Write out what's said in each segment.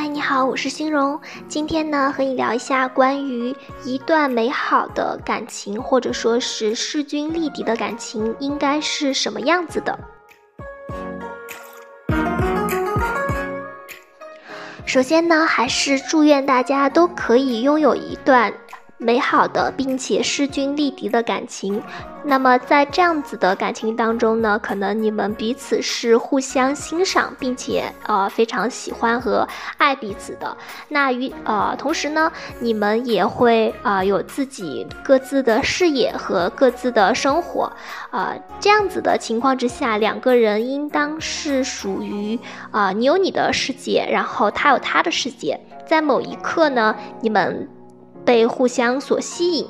嗨，你好，我是欣荣。今天呢，和你聊一下关于一段美好的感情，或者说是势均力敌的感情，应该是什么样子的。首先呢，还是祝愿大家都可以拥有一段。美好的，并且势均力敌的感情。那么在这样子的感情当中呢，可能你们彼此是互相欣赏，并且呃非常喜欢和爱彼此的。那与呃同时呢，你们也会啊有自己各自的事业和各自的生活。啊，这样子的情况之下，两个人应当是属于啊你有你的世界，然后他有他的世界。在某一刻呢，你们。被互相所吸引，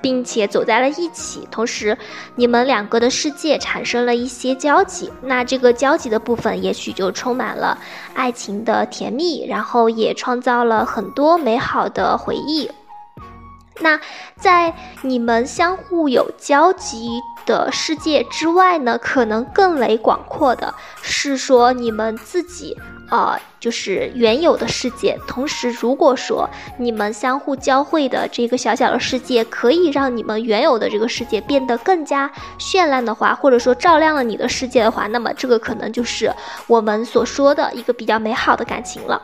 并且走在了一起，同时你们两个的世界产生了一些交集，那这个交集的部分也许就充满了爱情的甜蜜，然后也创造了很多美好的回忆。那在你们相互有交集的世界之外呢，可能更为广阔的是说你们自己。呃，就是原有的世界。同时，如果说你们相互交汇的这个小小的世界，可以让你们原有的这个世界变得更加绚烂的话，或者说照亮了你的世界的话，那么这个可能就是我们所说的一个比较美好的感情了。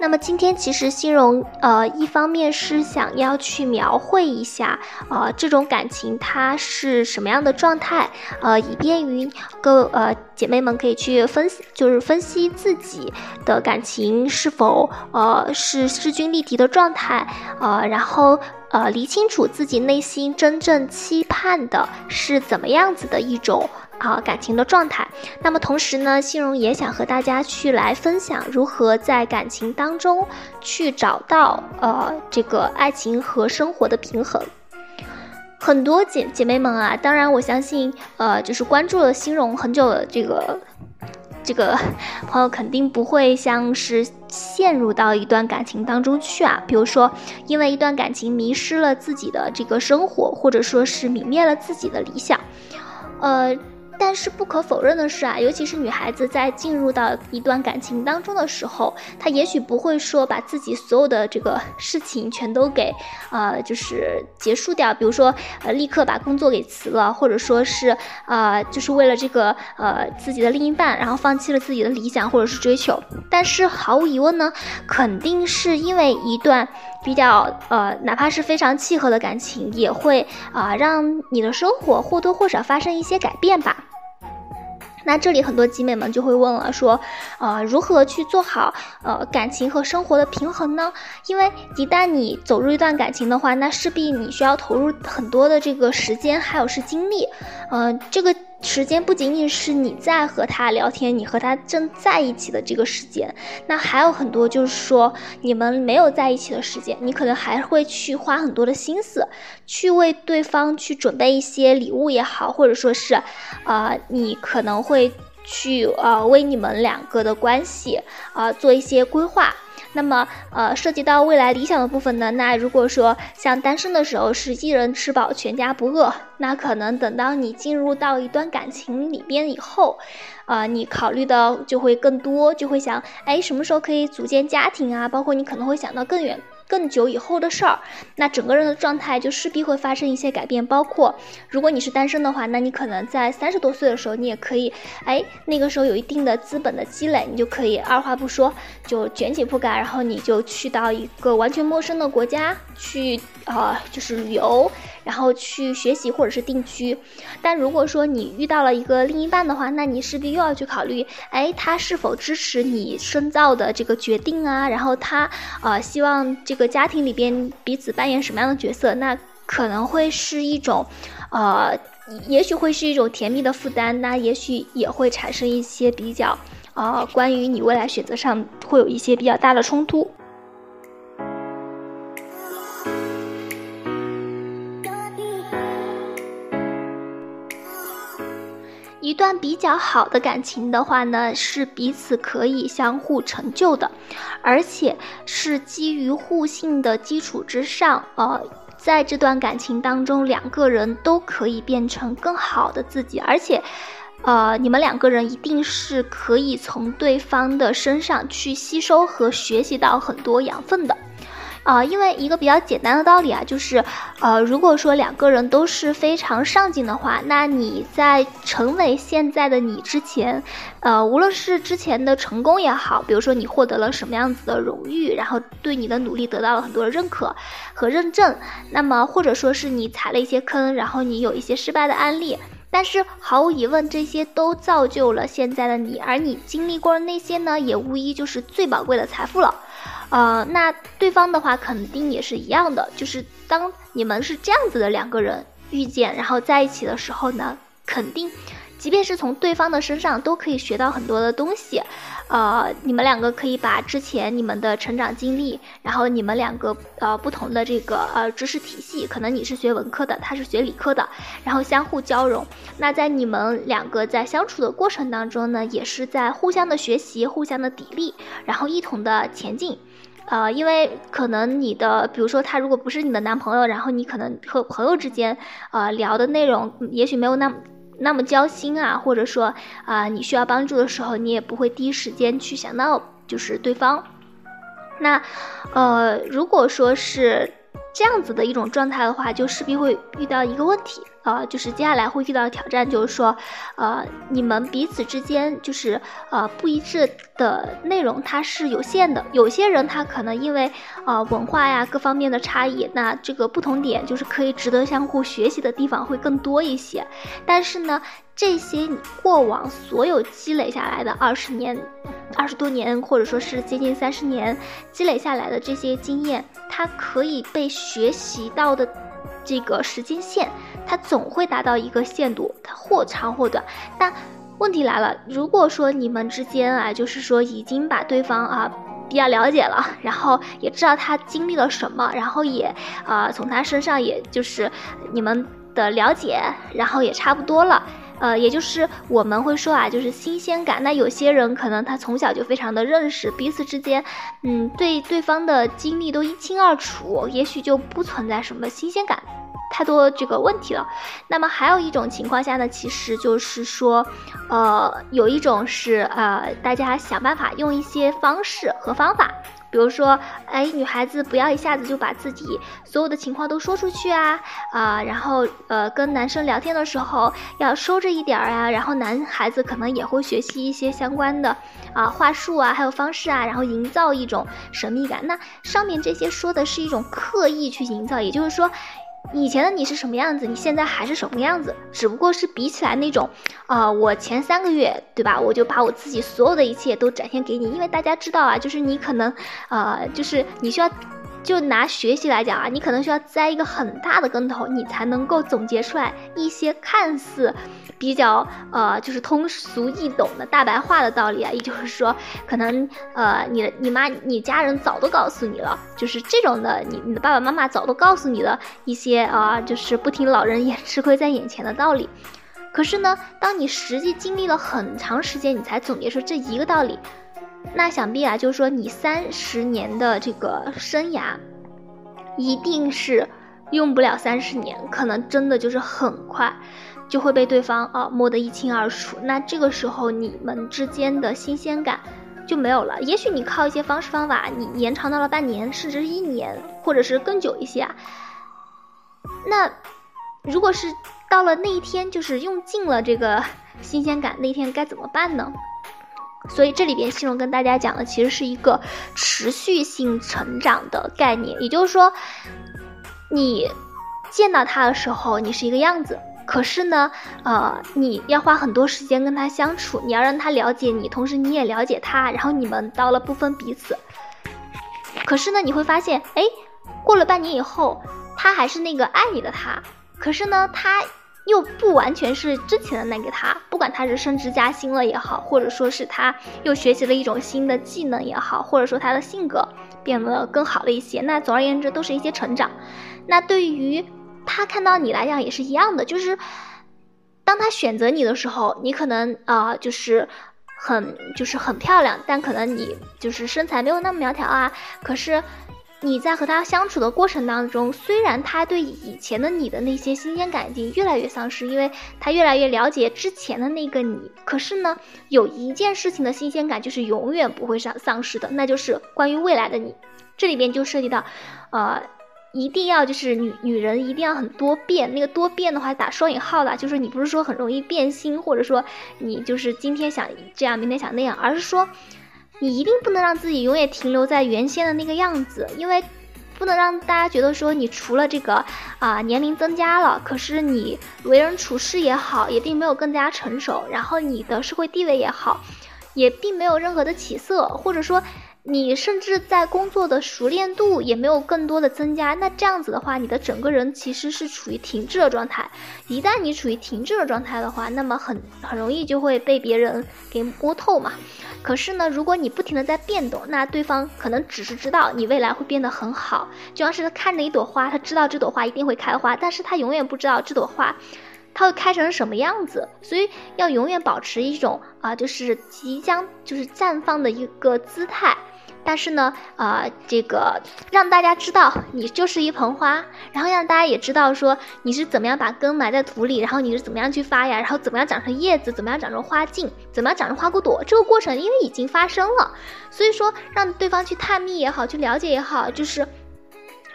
那么今天其实欣荣呃一方面是想要去描绘一下呃这种感情它是什么样的状态呃以便于各呃姐妹们可以去分析就是分析自己的感情是否呃是势均力敌的状态呃然后呃理清楚自己内心真正期盼的是怎么样子的一种。啊，感情的状态。那么同时呢，欣荣也想和大家去来分享如何在感情当中去找到呃这个爱情和生活的平衡。很多姐姐妹们啊，当然我相信呃就是关注了欣荣很久的这个这个朋友，肯定不会像是陷入到一段感情当中去啊。比如说，因为一段感情迷失了自己的这个生活，或者说是泯灭了自己的理想，呃。但是不可否认的是啊，尤其是女孩子在进入到一段感情当中的时候，她也许不会说把自己所有的这个事情全都给，呃，就是结束掉。比如说，呃，立刻把工作给辞了，或者说是，呃，就是为了这个，呃，自己的另一半，然后放弃了自己的理想或者是追求。但是毫无疑问呢，肯定是因为一段比较，呃，哪怕是非常契合的感情，也会啊，让你的生活或多或少发生一些改变吧。那这里很多集美们就会问了，说，呃，如何去做好呃感情和生活的平衡呢？因为一旦你走入一段感情的话，那势必你需要投入很多的这个时间，还有是精力，呃，这个。时间不仅仅是你在和他聊天，你和他正在一起的这个时间，那还有很多就是说你们没有在一起的时间，你可能还会去花很多的心思，去为对方去准备一些礼物也好，或者说是，呃，你可能会去呃为你们两个的关系啊做一些规划。那么，呃，涉及到未来理想的部分呢？那如果说像单身的时候是一人吃饱全家不饿，那可能等到你进入到一段感情里边以后，呃，你考虑的就会更多，就会想，哎，什么时候可以组建家庭啊？包括你可能会想到更远。更久以后的事儿，那整个人的状态就势必会发生一些改变。包括如果你是单身的话，那你可能在三十多岁的时候，你也可以，哎，那个时候有一定的资本的积累，你就可以二话不说就卷起铺盖，然后你就去到一个完全陌生的国家去，啊，就是旅游。然后去学习或者是定居，但如果说你遇到了一个另一半的话，那你势必又要去考虑，哎，他是否支持你深造的这个决定啊？然后他呃希望这个家庭里边彼此扮演什么样的角色？那可能会是一种，呃，也许会是一种甜蜜的负担，那也许也会产生一些比较，呃，关于你未来选择上会有一些比较大的冲突。一段比较好的感情的话呢，是彼此可以相互成就的，而且是基于互信的基础之上，呃，在这段感情当中，两个人都可以变成更好的自己，而且，呃，你们两个人一定是可以从对方的身上去吸收和学习到很多养分的。啊，因为一个比较简单的道理啊，就是，呃，如果说两个人都是非常上进的话，那你在成为现在的你之前，呃，无论是之前的成功也好，比如说你获得了什么样子的荣誉，然后对你的努力得到了很多的认可和认证，那么或者说是你踩了一些坑，然后你有一些失败的案例，但是毫无疑问，这些都造就了现在的你，而你经历过的那些呢，也无疑就是最宝贵的财富了。呃，那对方的话肯定也是一样的，就是当你们是这样子的两个人遇见，然后在一起的时候呢，肯定，即便是从对方的身上都可以学到很多的东西。呃，你们两个可以把之前你们的成长经历，然后你们两个呃不同的这个呃知识体系，可能你是学文科的，他是学理科的，然后相互交融。那在你们两个在相处的过程当中呢，也是在互相的学习，互相的砥砺，然后一同的前进。呃，因为可能你的，比如说他如果不是你的男朋友，然后你可能和朋友之间，呃，聊的内容也许没有那么那么交心啊，或者说啊，你需要帮助的时候，你也不会第一时间去想到就是对方。那，呃，如果说是。这样子的一种状态的话，就势必会遇到一个问题啊，就是接下来会遇到的挑战，就是说，呃，你们彼此之间就是呃不一致的内容，它是有限的。有些人他可能因为呃文化呀各方面的差异，那这个不同点就是可以值得相互学习的地方会更多一些。但是呢，这些你过往所有积累下来的二十年。二十多年，或者说是接近三十年积累下来的这些经验，它可以被学习到的这个时间线，它总会达到一个限度，它或长或短。那问题来了，如果说你们之间啊，就是说已经把对方啊比较了解了，然后也知道他经历了什么，然后也啊从他身上也就是你们的了解，然后也差不多了。呃，也就是我们会说啊，就是新鲜感。那有些人可能他从小就非常的认识彼此之间，嗯，对对方的经历都一清二楚，也许就不存在什么新鲜感，太多这个问题了。那么还有一种情况下呢，其实就是说，呃，有一种是呃，大家想办法用一些方式和方法。比如说，哎，女孩子不要一下子就把自己所有的情况都说出去啊，啊，然后呃，跟男生聊天的时候要收着一点儿啊，然后男孩子可能也会学习一些相关的啊话术啊，还有方式啊，然后营造一种神秘感。那上面这些说的是一种刻意去营造，也就是说。以前的你是什么样子，你现在还是什么样子，只不过是比起来那种，啊，我前三个月，对吧？我就把我自己所有的一切都展现给你，因为大家知道啊，就是你可能，呃，就是你需要。就拿学习来讲啊，你可能需要栽一个很大的跟头，你才能够总结出来一些看似比较呃就是通俗易懂的大白话的道理啊。也就是说，可能呃你的你妈你家人早都告诉你了，就是这种的，你你的爸爸妈妈早都告诉你的一些啊，就是不听老人言，吃亏在眼前的道理。可是呢，当你实际经历了很长时间，你才总结出这一个道理。那想必啊，就是说你三十年的这个生涯，一定是用不了三十年，可能真的就是很快就会被对方啊摸得一清二楚。那这个时候你们之间的新鲜感就没有了。也许你靠一些方式方法，你延长到了半年，甚至一年，或者是更久一些啊。那如果是到了那一天，就是用尽了这个 新鲜感，那一天该怎么办呢？所以这里边，西荣跟大家讲的其实是一个持续性成长的概念，也就是说，你见到他的时候，你是一个样子，可是呢，呃，你要花很多时间跟他相处，你要让他了解你，同时你也了解他，然后你们到了不分彼此。可是呢，你会发现，哎，过了半年以后，他还是那个爱你的他，可是呢，他。又不完全是之前的那个他，不管他是升职加薪了也好，或者说是他又学习了一种新的技能也好，或者说他的性格变得更好了一些，那总而言之都是一些成长。那对于他看到你来讲也是一样的，就是当他选择你的时候，你可能啊就是很就是很漂亮，但可能你就是身材没有那么苗条啊，可是。你在和他相处的过程当中，虽然他对以前的你的那些新鲜感已经越来越丧失，因为他越来越了解之前的那个你，可是呢，有一件事情的新鲜感就是永远不会丧丧失的，那就是关于未来的你。这里边就涉及到，呃，一定要就是女女人一定要很多变，那个多变的话打双引号的，就是你不是说很容易变心，或者说你就是今天想这样，明天想那样，而是说。你一定不能让自己永远停留在原先的那个样子，因为不能让大家觉得说你除了这个啊年龄增加了，可是你为人处事也好，也并没有更加成熟，然后你的社会地位也好，也并没有任何的起色，或者说。你甚至在工作的熟练度也没有更多的增加，那这样子的话，你的整个人其实是处于停滞的状态。一旦你处于停滞的状态的话，那么很很容易就会被别人给摸透嘛。可是呢，如果你不停的在变动，那对方可能只是知道你未来会变得很好，就像是他看着一朵花，他知道这朵花一定会开花，但是他永远不知道这朵花。它会开成什么样子？所以要永远保持一种啊，就是即将就是绽放的一个姿态。但是呢，啊，这个让大家知道你就是一盆花，然后让大家也知道说你是怎么样把根埋在土里，然后你是怎么样去发芽，然后怎么样长成叶子，怎么样长成花茎，怎么样长成花骨朵。这个过程因为已经发生了，所以说让对方去探秘也好，去了解也好，就是。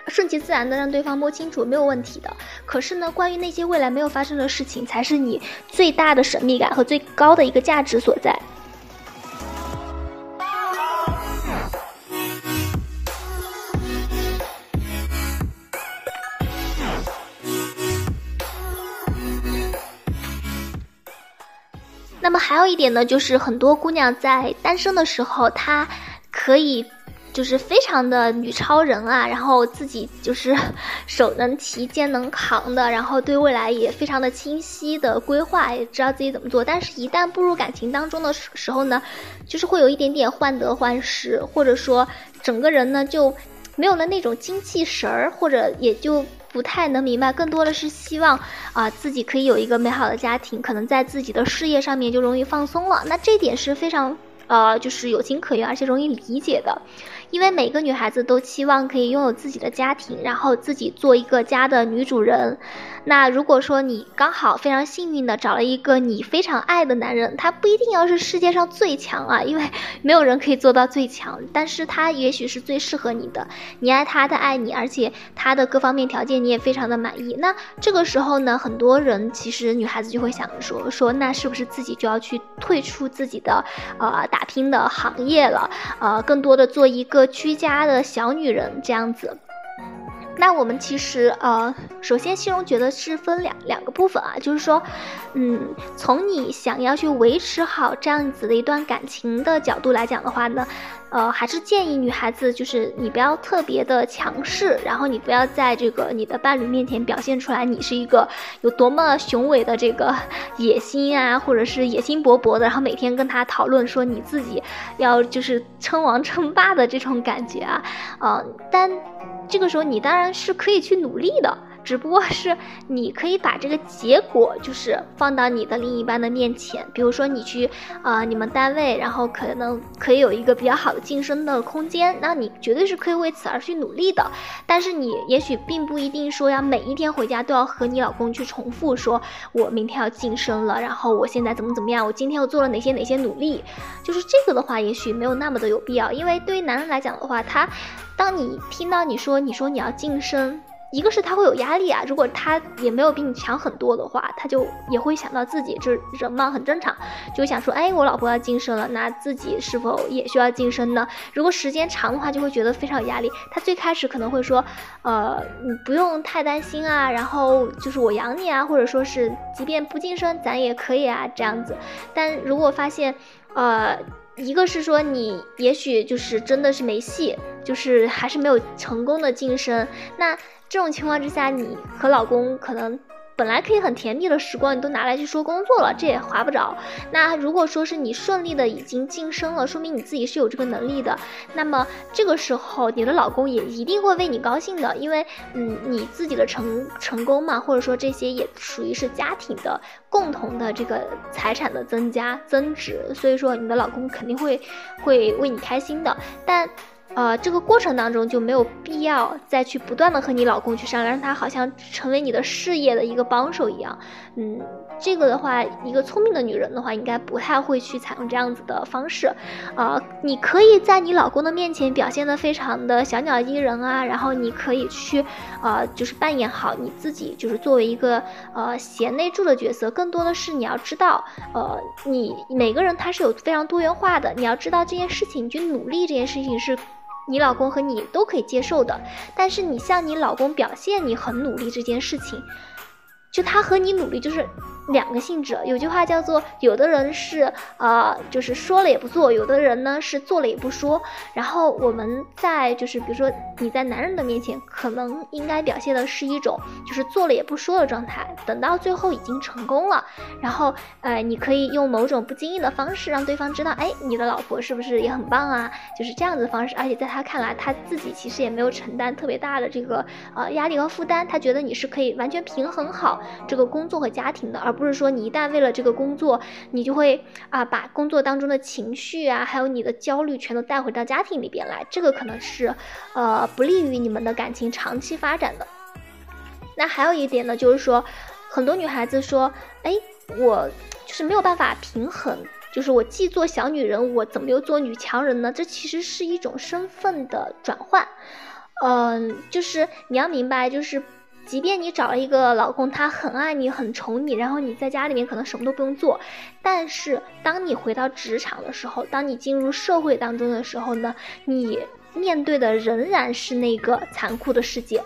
顺其自然的让对方摸清楚没有问题的，可是呢，关于那些未来没有发生的事情，才是你最大的神秘感和最高的一个价值所在。那么还有一点呢，就是很多姑娘在单身的时候，她可以。就是非常的女超人啊，然后自己就是 手能提肩能扛的，然后对未来也非常的清晰的规划，也知道自己怎么做。但是，一旦步入感情当中的时候呢，就是会有一点点患得患失，或者说整个人呢就没有了那种精气神儿，或者也就不太能明白，更多的是希望啊自己可以有一个美好的家庭，可能在自己的事业上面就容易放松了。那这点是非常呃就是有情可原，而且容易理解的。因为每个女孩子都期望可以拥有自己的家庭，然后自己做一个家的女主人。那如果说你刚好非常幸运的找了一个你非常爱的男人，他不一定要是世界上最强啊，因为 没有人可以做到最强，但是他也许是最适合你的。你爱他，他爱你，而且他的各方面条件你也非常的满意。那这个时候呢，很多人其实女孩子就会想说说，那是不是自己就要去退出自己的呃打拼的行业了？呃，更多的做一个。居家的小女人这样子，那我们其实呃，首先西荣觉得是分两两个部分啊，就是说，嗯，从你想要去维持好这样子的一段感情的角度来讲的话呢。呃，还是建议女孩子，就是你不要特别的强势，然后你不要在这个你的伴侣面前表现出来你是一个有多么雄伟的这个 野心啊，或者是野心勃勃的，然后每天跟他讨论说你自己要就是称王称霸的这种感觉啊，呃，但这个时候你当然是可以去努力的。只不过是你可以把这个结果就是放到你的另一半的面前，比如说你去啊你们单位，然后可能可以有一个比较好的晋升的空间，那你绝对是可以为此而去努力的。但是你也许并不一定说要每一天回家都要和你老公去重复说，我明天要晋升了，然后我现在怎么怎么样，我今天又做了哪些哪些努力，就是这个的话也许没有那么的有必要，因为对于男人来讲的话，他当你听到你说你说你要晋升。一个是他会有压力啊，如果他也没有比你强很多的话，他就也会想到自己，这人嘛很正常，就想说，哎，我老婆要晋升了，那自己是否也需要晋升呢？如果时间长的话，就会觉得非常有压力。他最开始可能会说，呃，你不用太担心啊，然后就是我养你啊，或者说是即便不晋升，咱也可以啊这样子。但如果发现，呃，一个是说你也许就是真的是没戏，就是还是没有成功的晋升，那。这种情况之下，你和老公可能本来可以很甜蜜的时光，你都拿来去说工作了，这也划不着。那如果说是你顺利的已经晋升了，说明你自己是有这个能力的。那么这个时候，你的老公也一定会为你高兴的，因为嗯，你自己的成成功嘛，或者说这些也属于是家庭的共同的这个财产的增加增值，所以说你的老公肯定会会为你开心的。但呃，这个过程当中就没有必要再去不断的和你老公去商量，让他好像成为你的事业的一个帮手一样。嗯，这个的话，一个聪明的女人的话，应该不太会去采用这样子的方式。啊，你可以在你老公的面前表现的非常的小鸟依人啊，然后你可以去，呃，就是扮演好你自己，就是作为一个呃贤内助的角色。更多的是你要知道，呃，你每个人他是有非常多元化的，你要知道这件事情，你去努力这件事情是。你老公和你都可以接受的，但是你向你老公表现你很努力这件事情，就他和你努力就是。两个性质，有句话叫做，有的人是呃，就是说了也不做；有的人呢是做了也不说。然后我们在就是比如说你在男人的面前，可能应该表现的是一种就是做了也不说的状态。等到最后已经成功了，然后呃，你可以用某种不经意的方式让对方知道，哎，你的老婆是不是也很棒啊？就是这样子的方式。而且在他看来，他自己其实也没有承担特别大的这个呃压力和负担，他觉得你是可以完全平衡好这个工作和家庭的，而。不是说你一旦为了这个工作，你就会啊把工作当中的情绪啊，还有你的焦虑全都带回到家庭里边来，这个可能是，呃，不利于你们的感情长期发展的。那还有一点呢，就是说，很多女孩子说，哎，我就是没有办法平衡，就是我既做小女人，我怎么又做女强人呢？这其实是一种身份的转换，嗯，就是你要明白，就是。即便你找了一个老公，他很爱你，很宠你，然后你在家里面可能什么都不用做，但是当你回到职场的时候，当你进入社会当中的时候呢，你面对的仍然是那个残酷的世界。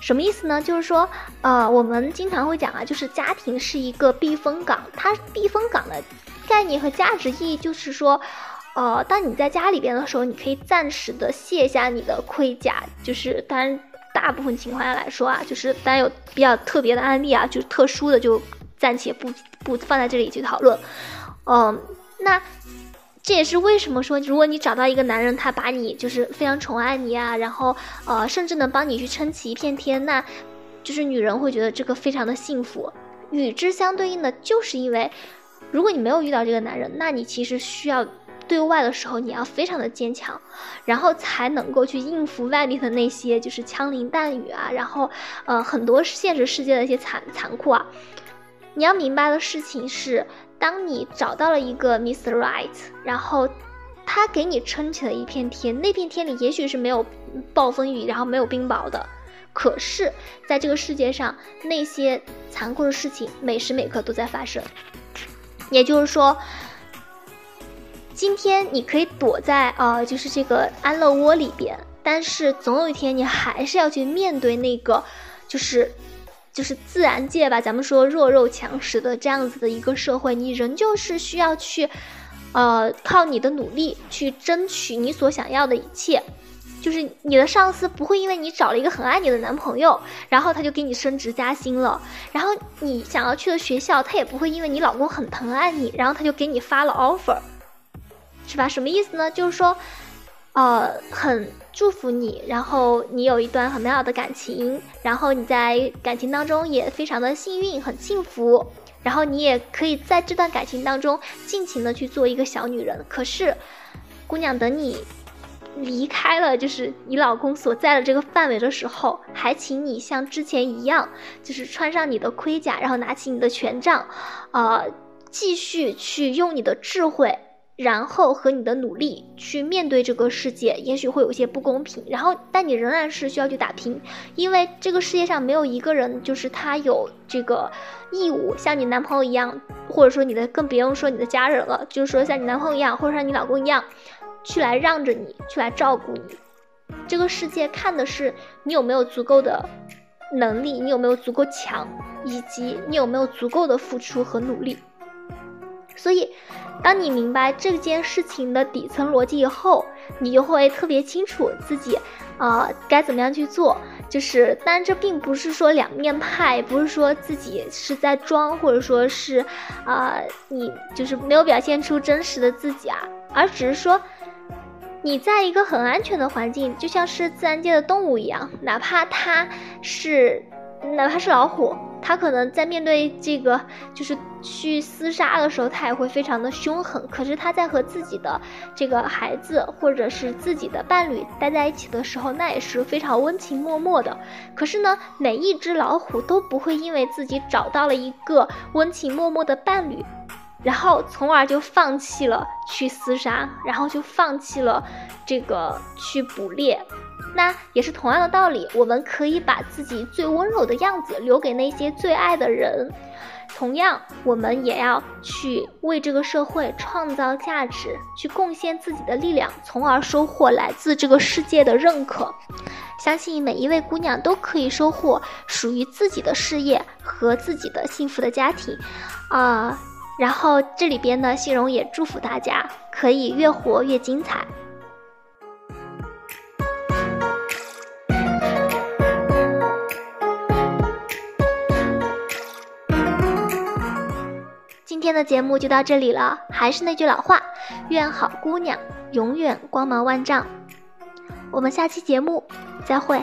什么意思呢？就是说，呃，我们经常会讲啊，就是家庭是一个避风港，它避风港的概念和价值意义就是说，呃，当你在家里边的时候，你可以暂时的卸下你的盔甲，就是当。大部分情况下来说啊，就是当然有比较特别的案例啊，就是特殊的就暂且不不放在这里去讨论。嗯，那这也是为什么说，如果你找到一个男人，他把你就是非常宠爱你啊，然后呃，甚至能帮你去撑起一片天，那就是女人会觉得这个非常的幸福。与之相对应的，就是因为如果你没有遇到这个男人，那你其实需要。对外的时候，你要非常的坚强，然后才能够去应付外面的那些就是枪林弹雨啊，然后呃很多现实世界的一些残残酷啊。你要明白的事情是，当你找到了一个 Mr. Right，然后他给你撑起了一片天，那片天里也许是没有暴风雨，然后没有冰雹的，可是在这个世界上，那些残酷的事情每时每刻都在发生。也就是说。今天你可以躲在啊，就是这个安乐窝里边，但是总有一天你还是要去面对那个，就是，就是自然界吧，咱们说弱肉强食的这样子的一个社会，你仍旧是需要去，呃，靠你的努力去争取你所想要的一切。就是你的上司不会因为你找了一个很爱你的男朋友，然后他就给你升职加薪了，然后你想要去的学校，他也不会因为你老公很疼爱你，然后他就给你发了 offer。是吧？什么意思呢？就是说，呃，很祝福你，然后你有一段很美好的感情，然后你在感情当中也非常的幸运，很幸福，然后你也可以在这段感情当中尽情的去做一个小女人。可是，姑娘，等你离开了就是你老公所在的这个范围的时候，还请你像之前一样，就是穿上你的盔甲，然后拿起你的权杖，呃，继续去用你的智慧。然后和你的努力去面对这个世界，也许会有一些不公平。然后，但你仍然是需要去打拼，因为这个世界上没有一个人就是他有这个义务像你男朋友一样，或者说你的更别用说你的家人了，就是说像你男朋友一样，或者像你老公一样，去来让着你，去来照顾你。这个世界看的是你有没有足够的能力，你有没有足够强，以及你有没有足够的付出和努力。所以。当你明白这件事情的底层逻辑以后，你就会特别清楚自己，呃，该怎么样去做。就是，当然这并不是说两面派，不是说自己是在装，或者说是，啊，你就是没有表现出真实的自己啊，而只是说，你在一个很安全的环境，就像是自然界的动物一样，哪怕它是，哪怕是老虎。他可能在面对这个就是去厮杀的时候，他也会非常的凶狠。可是他在和自己的这个孩子或者是自己的伴侣待在一起的时候，那也是非常温情脉脉的。可是呢，每一只老虎都不会因为自己找到了一个温情脉脉的伴侣。然后，从而就放弃了去厮杀，然后就放弃了这个去捕猎。那也是同样的道理，我们可以把自己最温柔的样子留给那些最爱的人。同样，我们也要去为这个社会创造价值，去贡献自己的力量，从而收获来自这个世界的认可。相信每一位姑娘都可以收获属于自己的事业和自己的幸福的家庭。啊。然后这里边呢，信荣也祝福大家可以越活越精彩。今天的节目就到这里了，还是那句老话，愿好姑娘永远光芒万丈。我们下期节目再会。